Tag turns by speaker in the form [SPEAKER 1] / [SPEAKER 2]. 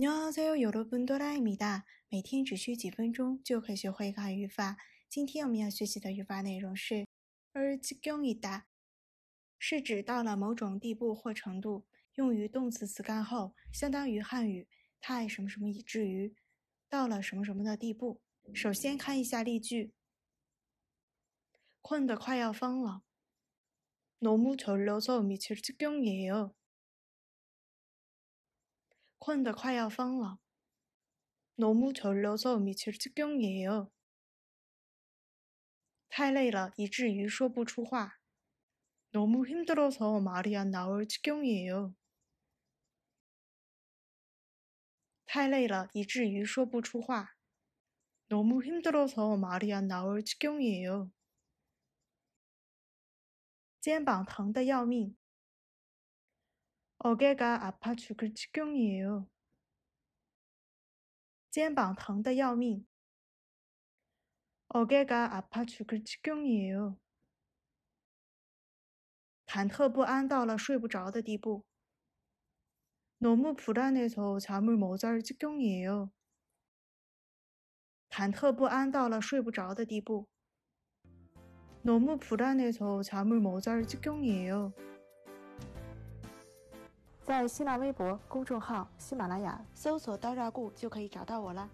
[SPEAKER 1] 你好，在有了本多拉米达，每天只需几分钟就可以学会一个语法。今天我们要学习的语法内容是“而지경이 다”， 是指到了某种地步或程度，用于动词词干后，相当于汉语“太什么什么以至于到了什么什么的地步”。首先看一下例句：困得快要疯了，너무졸려서미칠지경이에요 困得快要疯了，너무졸려서미칠지경이에요太累了，以至于说不出话。너무힘들어서말이안나올지경이에요太累了，以至于说不出话。너무힘들어서말이안나올지경이에요肩膀疼得要命。 어깨가 아파 죽을 지경이에요. 肩膀疼得要命. 어깨가 아파 죽을 지경이에요. 忐忑不安到了睡不着的地步. 너무 불안해서 잠을 못 잘 지경이에요. 忐忑不安到了睡不着的地步. 너무 불안해서 잠을 못 잘 지경이에요. 在新浪微博公众号“喜马拉雅”搜索“刀扎固”就可以找到我了。